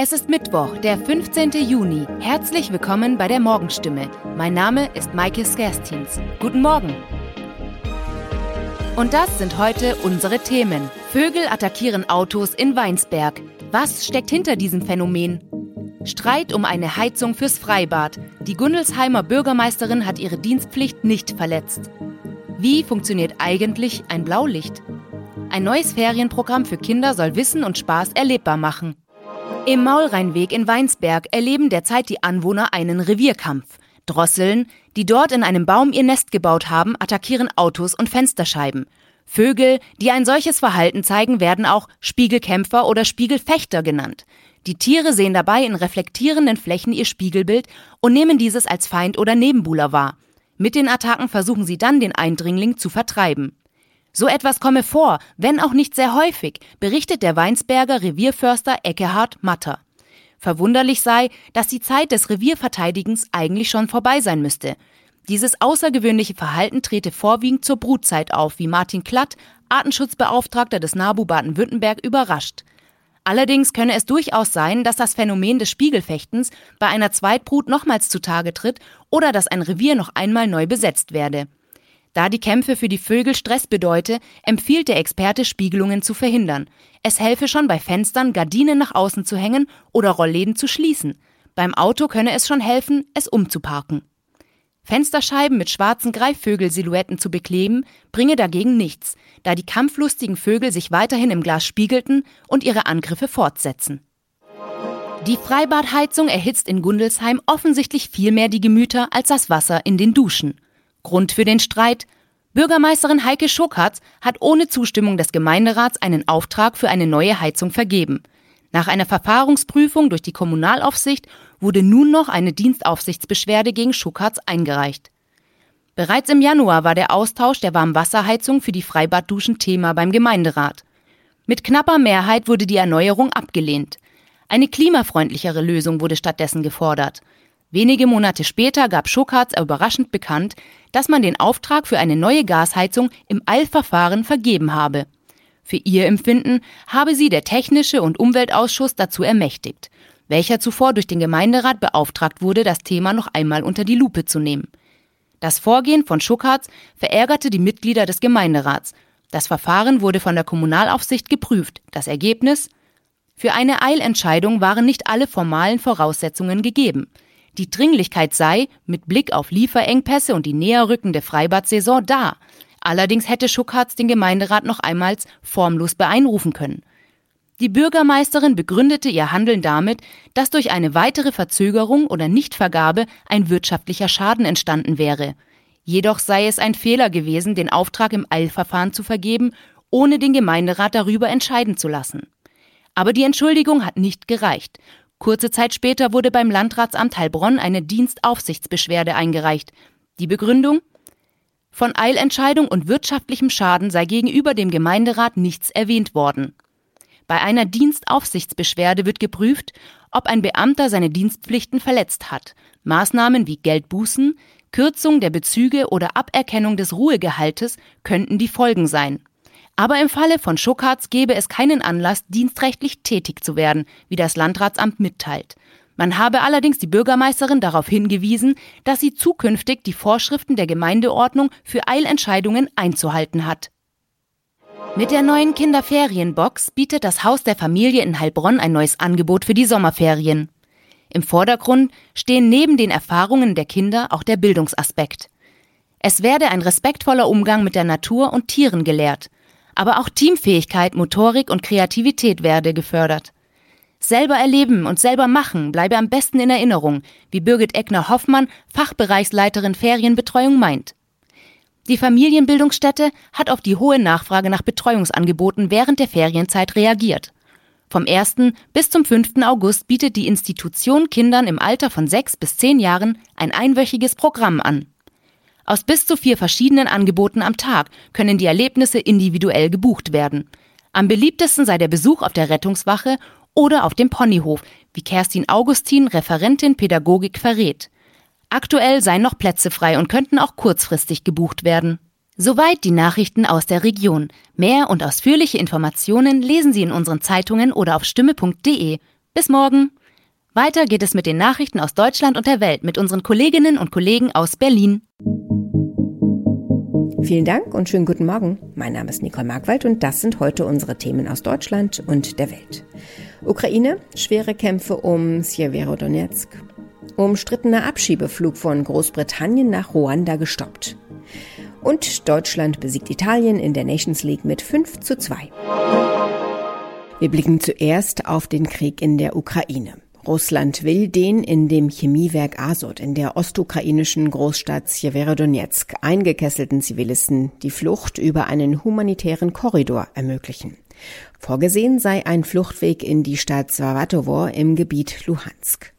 Es ist Mittwoch, der 15. Juni. Herzlich willkommen bei der Morgenstimme. Mein Name ist Maike Skerstins. Guten Morgen. Und das sind heute unsere Themen. Vögel attackieren Autos in Weinsberg. Was steckt hinter diesem Phänomen? Streit um eine Heizung fürs Freibad. Die Gundelsheimer Bürgermeisterin hat ihre Dienstpflicht nicht verletzt. Wie funktioniert eigentlich ein Blaulicht? Ein neues Ferienprogramm für Kinder soll Wissen und Spaß erlebbar machen. Im Maulrheinweg in Weinsberg erleben derzeit die Anwohner einen Revierkampf. Drosseln, die dort in einem Baum ihr Nest gebaut haben, attackieren Autos und Fensterscheiben. Vögel, die ein solches Verhalten zeigen, werden auch Spiegelkämpfer oder Spiegelfechter genannt. Die Tiere sehen dabei in reflektierenden Flächen ihr Spiegelbild und nehmen dieses als Feind oder Nebenbuhler wahr. Mit den Attacken versuchen sie dann, den Eindringling zu vertreiben. So etwas komme vor, wenn auch nicht sehr häufig, berichtet der Weinsberger Revierförster Eckehard Matter. Verwunderlich sei, dass die Zeit des Revierverteidigens eigentlich schon vorbei sein müsste. Dieses außergewöhnliche Verhalten trete vorwiegend zur Brutzeit auf, wie Martin Klatt, Artenschutzbeauftragter des NABU Baden-Württemberg, überrascht. Allerdings könne es durchaus sein, dass das Phänomen des Spiegelfechtens bei einer Zweitbrut nochmals zutage tritt oder dass ein Revier noch einmal neu besetzt werde. Da die Kämpfe für die Vögel Stress bedeute, empfiehlt der Experte, Spiegelungen zu verhindern. Es helfe schon bei Fenstern, Gardinen nach außen zu hängen oder Rollläden zu schließen. Beim Auto könne es schon helfen, es umzuparken. Fensterscheiben mit schwarzen Greifvögelsilhouetten zu bekleben, bringe dagegen nichts, da die kampflustigen Vögel sich weiterhin im Glas spiegelten und ihre Angriffe fortsetzen. Die Freibadheizung erhitzt in Gundelsheim offensichtlich viel mehr die Gemüter als das Wasser in den Duschen. Grund für den Streit? Bürgermeisterin Heike Schokatz hat ohne Zustimmung des Gemeinderats einen Auftrag für eine neue Heizung vergeben. Nach einer Verfahrensprüfung durch die Kommunalaufsicht wurde nun noch eine Dienstaufsichtsbeschwerde gegen Schokatz eingereicht. Bereits im Januar war der Austausch der Warmwasserheizung für die Freibadduschen Thema beim Gemeinderat. Mit knapper Mehrheit wurde die Erneuerung abgelehnt. Eine klimafreundlichere Lösung wurde stattdessen gefordert. Wenige Monate später gab Schokatz überraschend bekannt, dass man den Auftrag für eine neue Gasheizung im Eilverfahren vergeben habe. Für ihr Empfinden habe sie der Technische und Umweltausschuss dazu ermächtigt, welcher zuvor durch den Gemeinderat beauftragt wurde, das Thema noch einmal unter die Lupe zu nehmen. Das Vorgehen von Schuckartz verärgerte die Mitglieder des Gemeinderats. Das Verfahren wurde von der Kommunalaufsicht geprüft. Das Ergebnis? Für eine Eilentscheidung waren nicht alle formalen Voraussetzungen gegeben. Die Dringlichkeit sei, mit Blick auf Lieferengpässe und die näherrückende Freibadsaison, da. Allerdings hätte Schuckhartz den Gemeinderat noch einmal formlos beeinrufen können. Die Bürgermeisterin begründete ihr Handeln damit, dass durch eine weitere Verzögerung oder Nichtvergabe ein wirtschaftlicher Schaden entstanden wäre. Jedoch sei es ein Fehler gewesen, den Auftrag im Eilverfahren zu vergeben, ohne den Gemeinderat darüber entscheiden zu lassen. Aber die Entschuldigung hat nicht gereicht. Kurze Zeit später wurde beim Landratsamt Heilbronn eine Dienstaufsichtsbeschwerde eingereicht. Die Begründung? Von Eilentscheidung und wirtschaftlichem Schaden sei gegenüber dem Gemeinderat nichts erwähnt worden. Bei einer Dienstaufsichtsbeschwerde wird geprüft, ob ein Beamter seine Dienstpflichten verletzt hat. Maßnahmen wie Geldbußen, Kürzung der Bezüge oder Aberkennung des Ruhegehaltes könnten die Folgen sein. Aber im Falle von Schuckartz gäbe es keinen Anlass, dienstrechtlich tätig zu werden, wie das Landratsamt mitteilt. Man habe allerdings die Bürgermeisterin darauf hingewiesen, dass sie zukünftig die Vorschriften der Gemeindeordnung für Eilentscheidungen einzuhalten hat. Mit der neuen Kinderferienbox bietet das Haus der Familie in Heilbronn ein neues Angebot für die Sommerferien. Im Vordergrund stehen neben den Erfahrungen der Kinder auch der Bildungsaspekt. Es werde ein respektvoller Umgang mit der Natur und Tieren gelehrt. Aber auch Teamfähigkeit, Motorik und Kreativität werde gefördert. Selber erleben und selber machen bleibe am besten in Erinnerung, wie Birgit Eckner-Hoffmann, Fachbereichsleiterin Ferienbetreuung meint. Die Familienbildungsstätte hat auf die hohe Nachfrage nach Betreuungsangeboten während der Ferienzeit reagiert. Vom 1. bis zum 5. August bietet die Institution Kindern im Alter von 6 bis 10 Jahren ein einwöchiges Programm an. Aus bis zu vier verschiedenen Angeboten am Tag können die Erlebnisse individuell gebucht werden. Am beliebtesten sei der Besuch auf der Rettungswache oder auf dem Ponyhof, wie Kerstin Augustin, Referentin Pädagogik, verrät. Aktuell seien noch Plätze frei und könnten auch kurzfristig gebucht werden. Soweit die Nachrichten aus der Region. Mehr und ausführliche Informationen lesen Sie in unseren Zeitungen oder auf stimme.de. Bis morgen. Weiter geht es mit den Nachrichten aus Deutschland und der Welt mit unseren Kolleginnen und Kollegen aus Berlin. Vielen Dank und schönen guten Morgen. Mein Name ist Nicole Markwald und das sind heute unsere Themen aus Deutschland und der Welt. Ukraine, schwere Kämpfe um Sjeverodonetsk. Umstrittener Abschiebeflug von Großbritannien nach Ruanda gestoppt. Und Deutschland besiegt Italien in der Nations League mit 5 zu 2. Wir blicken zuerst auf den Krieg in der Ukraine. Russland will den in dem Chemiewerk Azot in der ostukrainischen Großstadt Sjeverodonetsk eingekesselten Zivilisten die Flucht über einen humanitären Korridor ermöglichen. Vorgesehen sei ein Fluchtweg in die Stadt Svavatovo im Gebiet Luhansk.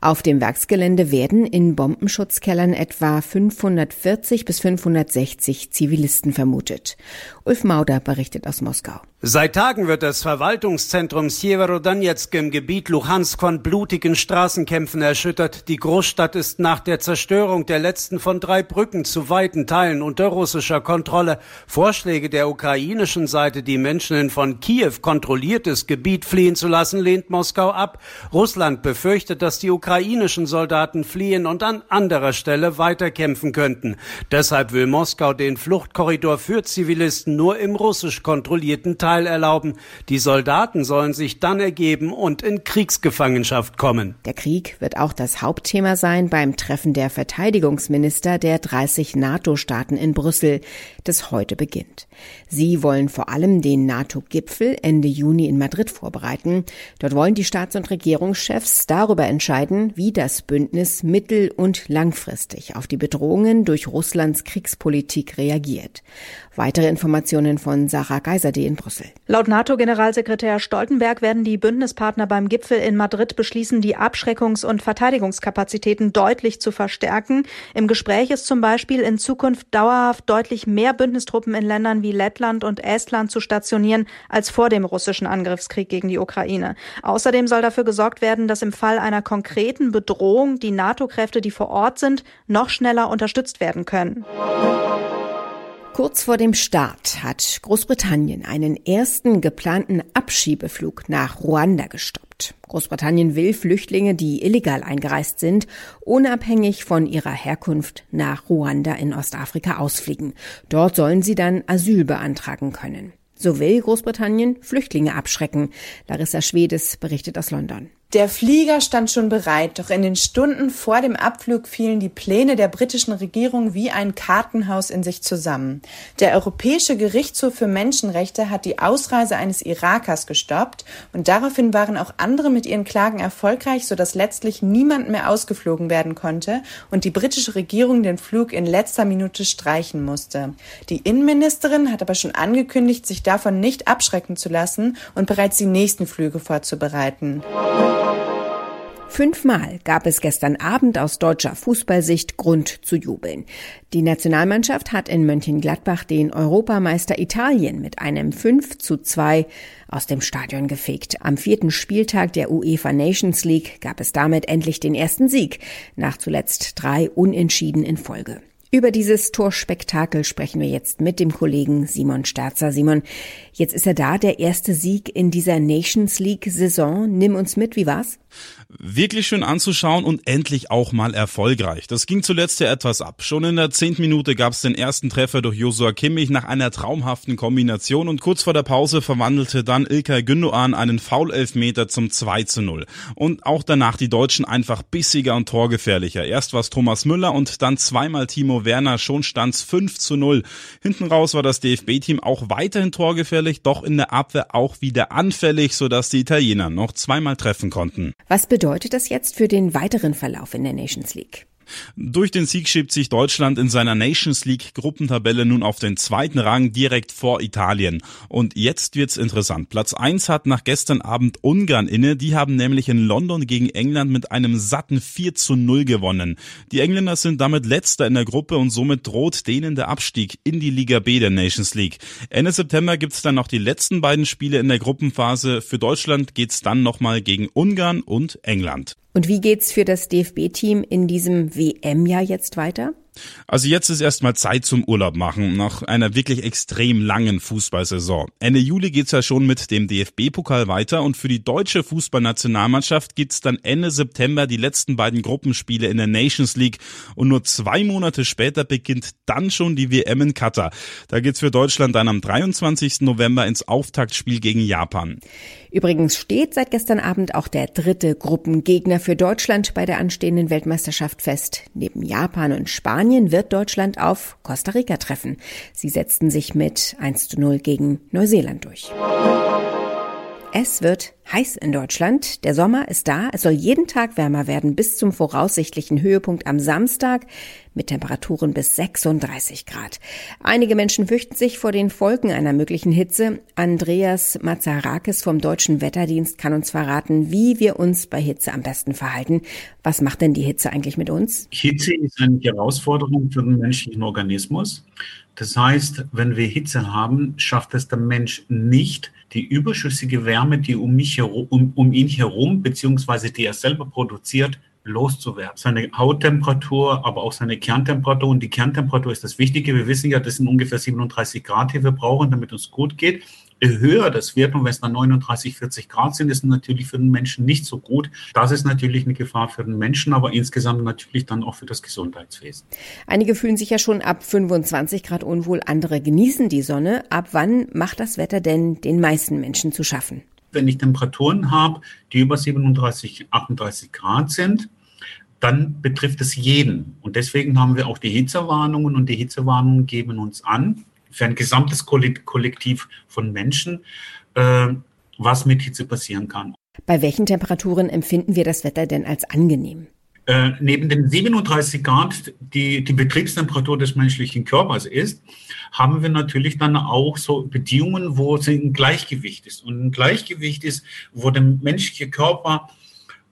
Auf dem Werksgelände werden in Bombenschutzkellern etwa 540 bis 560 Zivilisten vermutet. Ulf Mauder berichtet aus Moskau. Seit Tagen wird das Verwaltungszentrum Sjeverodonetsk im Gebiet Luhansk von blutigen Straßenkämpfen erschüttert. Die Großstadt ist nach der Zerstörung der letzten von drei Brücken zu weiten Teilen unter russischer Kontrolle. Vorschläge der ukrainischen Seite, die Menschen von Kiew kontrolliertes Gebiet fliehen zu lassen, lehnt Moskau ab. Russland befürchtet, dass die ukrainischen Soldaten fliehen und an anderer Stelle weiterkämpfen könnten. Deshalb will Moskau den Fluchtkorridor für Zivilisten nur im russisch kontrollierten Teil erlauben. Die Soldaten sollen sich dann ergeben und in Kriegsgefangenschaft kommen. Der Krieg wird auch das Hauptthema sein beim Treffen der Verteidigungsminister der 30 NATO-Staaten in Brüssel, das heute beginnt. Sie wollen vor allem den NATO-Gipfel Ende Juni in Madrid vorbereiten. Dort wollen die Staats- und Regierungschefs darüber entscheiden, wie das Bündnis mittel- und langfristig auf die Bedrohungen durch Russlands Kriegspolitik reagiert. Weitere Informationen von Sarah Geiserde in Brüssel. Laut NATO-Generalsekretär Stoltenberg werden die Bündnispartner beim Gipfel in Madrid beschließen, die Abschreckungs- und Verteidigungskapazitäten deutlich zu verstärken. Im Gespräch ist zum Beispiel in Zukunft dauerhaft deutlich mehr Bündnistruppen in Ländern wie Lettland und Estland zu stationieren als vor dem russischen Angriffskrieg gegen die Ukraine. Außerdem soll dafür gesorgt werden, dass im Fall einer konkreten Bedrohung die NATO-Kräfte, die vor Ort sind, noch schneller unterstützt werden können. Kurz vor dem Start hat Großbritannien einen ersten geplanten Abschiebeflug nach Ruanda gestoppt. Großbritannien will Flüchtlinge, die illegal eingereist sind, unabhängig von ihrer Herkunft nach Ruanda in Ostafrika ausfliegen. Dort sollen sie dann Asyl beantragen können. So will Großbritannien Flüchtlinge abschrecken. Larissa Schwedes berichtet aus London. Der Flieger stand schon bereit, doch in den Stunden vor dem Abflug fielen die Pläne der britischen Regierung wie ein Kartenhaus in sich zusammen. Der Europäische Gerichtshof für Menschenrechte hat die Ausreise eines Irakers gestoppt und daraufhin waren auch andere mit ihren Klagen erfolgreich, sodass letztlich niemand mehr ausgeflogen werden konnte und die britische Regierung den Flug in letzter Minute streichen musste. Die Innenministerin hat aber schon angekündigt, sich davon nicht abschrecken zu lassen und bereits die nächsten Flüge vorzubereiten. Fünfmal gab es gestern Abend aus deutscher Fußballsicht Grund zu jubeln. Die Nationalmannschaft hat in Mönchengladbach den Europameister Italien mit einem 5 zu 2 aus dem Stadion gefegt. Am vierten Spieltag der UEFA Nations League gab es damit endlich den ersten Sieg, nach zuletzt drei Unentschieden in Folge. Über dieses Torspektakel sprechen wir jetzt mit dem Kollegen Simon Sterzer. Simon, jetzt ist er da, der erste Sieg in dieser Nations League Saison. Nimm uns mit, wie war's? Wirklich schön anzuschauen und endlich auch mal erfolgreich. Das ging zuletzt ja etwas ab. Schon in der zehnten Minute gab es den ersten Treffer durch Josua Kimmich nach einer traumhaften Kombination und kurz vor der Pause verwandelte dann Ilkay Gündoğan einen Foul-Elfmeter zum 2 zu 0. Und auch danach die Deutschen einfach bissiger und torgefährlicher. Erst war es Thomas Müller und dann zweimal Timo Werner, schon stand's 5 zu 0. Hinten raus war das DFB-Team auch weiterhin torgefährlich, doch in der Abwehr auch wieder anfällig, sodass die Italiener noch zweimal treffen konnten. Was bedeutet das jetzt für den weiteren Verlauf in der Nations League? Durch den Sieg schiebt sich Deutschland in seiner Nations League Gruppentabelle nun auf den zweiten Rang direkt vor Italien. Und jetzt wird's interessant. Platz eins hat nach gestern Abend Ungarn inne. Die haben nämlich in London gegen England mit einem satten 4 zu 0 gewonnen. Die Engländer sind damit letzter in der Gruppe und somit droht denen der Abstieg in die Liga B der Nations League. Ende September gibt's dann noch die letzten beiden Spiele in der Gruppenphase. Für Deutschland geht's dann nochmal gegen Ungarn und England. Und wie geht's für das DFB-Team in diesem WM-Jahr jetzt weiter? Also jetzt ist erstmal Zeit zum Urlaub machen, nach einer wirklich extrem langen Fußballsaison. Ende Juli geht's ja schon mit dem DFB-Pokal weiter und für die deutsche Fußballnationalmannschaft gibt's dann Ende September die letzten beiden Gruppenspiele in der Nations League und nur zwei Monate später beginnt dann schon die WM in Katar. Da geht's für Deutschland dann am 23. November ins Auftaktspiel gegen Japan. Übrigens steht seit gestern Abend auch der dritte Gruppengegner für Deutschland bei der anstehenden Weltmeisterschaft fest. Neben Japan und Spanien wird Deutschland auf Costa Rica treffen. Sie setzten sich mit 1 zu 0 gegen Neuseeland durch. Es wird heiß in Deutschland. Der Sommer ist da. Es soll jeden Tag wärmer werden bis zum voraussichtlichen Höhepunkt am Samstag mit Temperaturen bis 36 Grad. Einige Menschen fürchten sich vor den Folgen einer möglichen Hitze. Andreas Mazarakis vom Deutschen Wetterdienst kann uns verraten, wie wir uns bei Hitze am besten verhalten. Was macht denn die Hitze eigentlich mit uns? Hitze ist eine Herausforderung für den menschlichen Organismus. Das heißt, wenn wir Hitze haben, schafft es der Mensch nicht, die überschüssige Wärme, die um, mich herum, um, um ihn herum, beziehungsweise die er selber produziert, loszuwerden. Seine Hauttemperatur, aber auch seine Kerntemperatur. Und die Kerntemperatur ist das Wichtige. Wir wissen ja, das sind ungefähr 37 Grad, die wir brauchen, damit uns gut geht höher das wird und wenn es dann 39, 40 Grad sind, ist natürlich für den Menschen nicht so gut. Das ist natürlich eine Gefahr für den Menschen, aber insgesamt natürlich dann auch für das Gesundheitswesen. Einige fühlen sich ja schon ab 25 Grad unwohl, andere genießen die Sonne. Ab wann macht das Wetter denn den meisten Menschen zu schaffen? Wenn ich Temperaturen habe, die über 37, 38 Grad sind, dann betrifft es jeden. Und deswegen haben wir auch die Hitzewarnungen und die Hitzewarnungen geben uns an, für ein gesamtes Kollektiv von Menschen, äh, was mit Hitze passieren kann. Bei welchen Temperaturen empfinden wir das Wetter denn als angenehm? Äh, neben den 37 Grad, die die Betriebstemperatur des menschlichen Körpers ist, haben wir natürlich dann auch so Bedingungen, wo es ein Gleichgewicht ist. Und ein Gleichgewicht ist, wo der menschliche Körper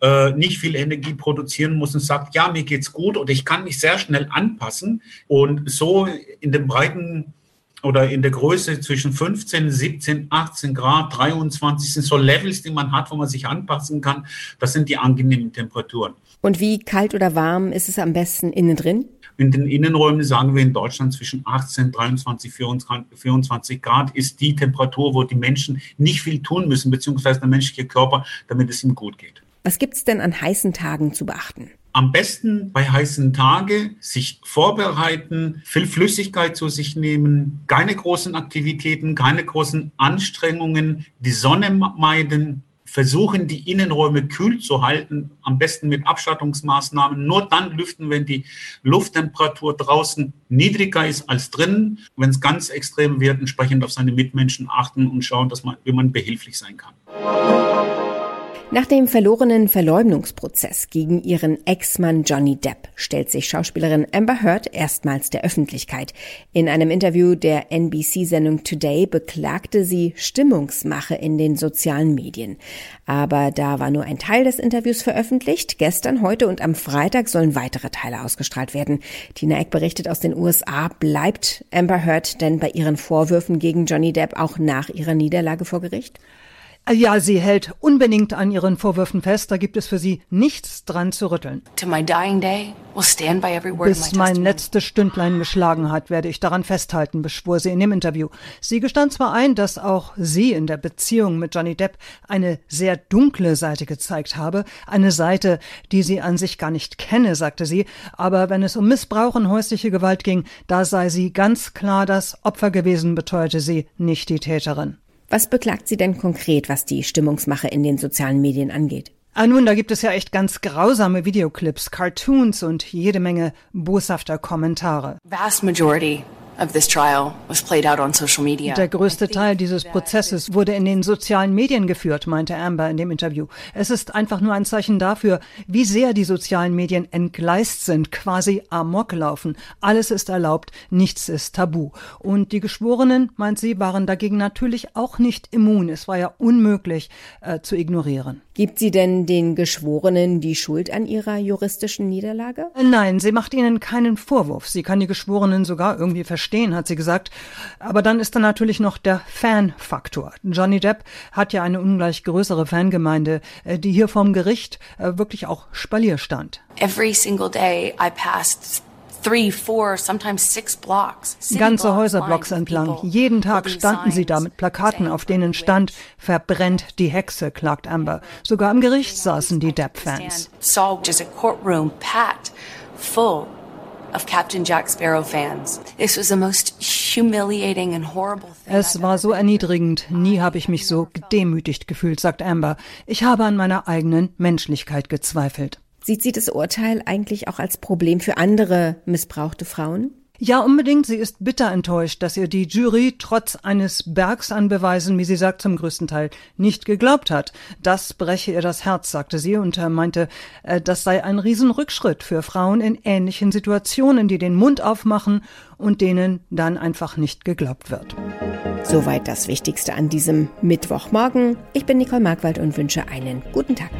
äh, nicht viel Energie produzieren muss und sagt, ja, mir geht's gut oder ich kann mich sehr schnell anpassen. Und so in dem breiten oder in der Größe zwischen 15, 17, 18 Grad, 23 sind so Levels, die man hat, wo man sich anpassen kann. Das sind die angenehmen Temperaturen. Und wie kalt oder warm ist es am besten innen drin? In den Innenräumen sagen wir in Deutschland zwischen 18, 23, 24 Grad ist die Temperatur, wo die Menschen nicht viel tun müssen, beziehungsweise der menschliche Körper, damit es ihm gut geht. Was gibt es denn an heißen Tagen zu beachten? Am besten bei heißen Tagen sich vorbereiten, viel Flüssigkeit zu sich nehmen, keine großen Aktivitäten, keine großen Anstrengungen, die Sonne meiden, versuchen, die Innenräume kühl zu halten, am besten mit Abstattungsmaßnahmen. Nur dann lüften, wenn die Lufttemperatur draußen niedriger ist als drinnen. Wenn es ganz extrem wird, entsprechend auf seine Mitmenschen achten und schauen, dass man, wie man behilflich sein kann. Nach dem verlorenen Verleumdungsprozess gegen ihren Ex-Mann Johnny Depp stellt sich Schauspielerin Amber Heard erstmals der Öffentlichkeit. In einem Interview der NBC-Sendung Today beklagte sie Stimmungsmache in den sozialen Medien. Aber da war nur ein Teil des Interviews veröffentlicht. Gestern, heute und am Freitag sollen weitere Teile ausgestrahlt werden. Tina Eck berichtet aus den USA. Bleibt Amber Heard denn bei ihren Vorwürfen gegen Johnny Depp auch nach ihrer Niederlage vor Gericht? Ja, sie hält unbedingt an ihren Vorwürfen fest. Da gibt es für sie nichts dran zu rütteln. Bis mein letztes Stündlein geschlagen hat, werde ich daran festhalten, beschwor sie in dem Interview. Sie gestand zwar ein, dass auch sie in der Beziehung mit Johnny Depp eine sehr dunkle Seite gezeigt habe, eine Seite, die sie an sich gar nicht kenne, sagte sie, aber wenn es um Missbrauch und häusliche Gewalt ging, da sei sie ganz klar das Opfer gewesen, beteuerte sie, nicht die Täterin. Was beklagt sie denn konkret, was die Stimmungsmache in den sozialen Medien angeht? Ah, nun, da gibt es ja echt ganz grausame Videoclips, Cartoons und jede Menge boshafter Kommentare. Vast majority der größte Teil dieses Prozesses wurde in den sozialen Medien geführt, meinte Amber in dem Interview. Es ist einfach nur ein Zeichen dafür, wie sehr die sozialen Medien entgleist sind, quasi amok laufen. Alles ist erlaubt, nichts ist tabu. Und die Geschworenen, meint sie, waren dagegen natürlich auch nicht immun. Es war ja unmöglich äh, zu ignorieren. Gibt sie denn den Geschworenen die Schuld an ihrer juristischen Niederlage? Nein, sie macht ihnen keinen Vorwurf. Sie kann die Geschworenen sogar irgendwie verstehen, hat sie gesagt. Aber dann ist da natürlich noch der Fan-Faktor. Johnny Depp hat ja eine ungleich größere Fangemeinde, äh, die hier vorm Gericht äh, wirklich auch Spalier stand. Every single day I passed Ganze Häuserblocks entlang. Jeden Tag standen sie da mit Plakaten, auf denen stand, verbrennt die Hexe, klagt Amber. Sogar im Gericht saßen die Depp-Fans. Of Captain Jack Sparrow fans. This was the most humiliating and horrible thing. Es war so erniedrigend. Nie habe ich mich so gedemütigt gefühlt, sagt Amber. Ich habe an meiner eigenen Menschlichkeit gezweifelt. Sieht sie das Urteil eigentlich auch als Problem für andere missbrauchte Frauen? Ja, unbedingt. Sie ist bitter enttäuscht, dass ihr die Jury trotz eines Bergs an Beweisen, wie sie sagt, zum größten Teil nicht geglaubt hat. Das breche ihr das Herz, sagte sie und meinte, äh, das sei ein Riesenrückschritt für Frauen in ähnlichen Situationen, die den Mund aufmachen und denen dann einfach nicht geglaubt wird. Soweit das Wichtigste an diesem Mittwochmorgen. Ich bin Nicole Markwald und wünsche einen guten Tag.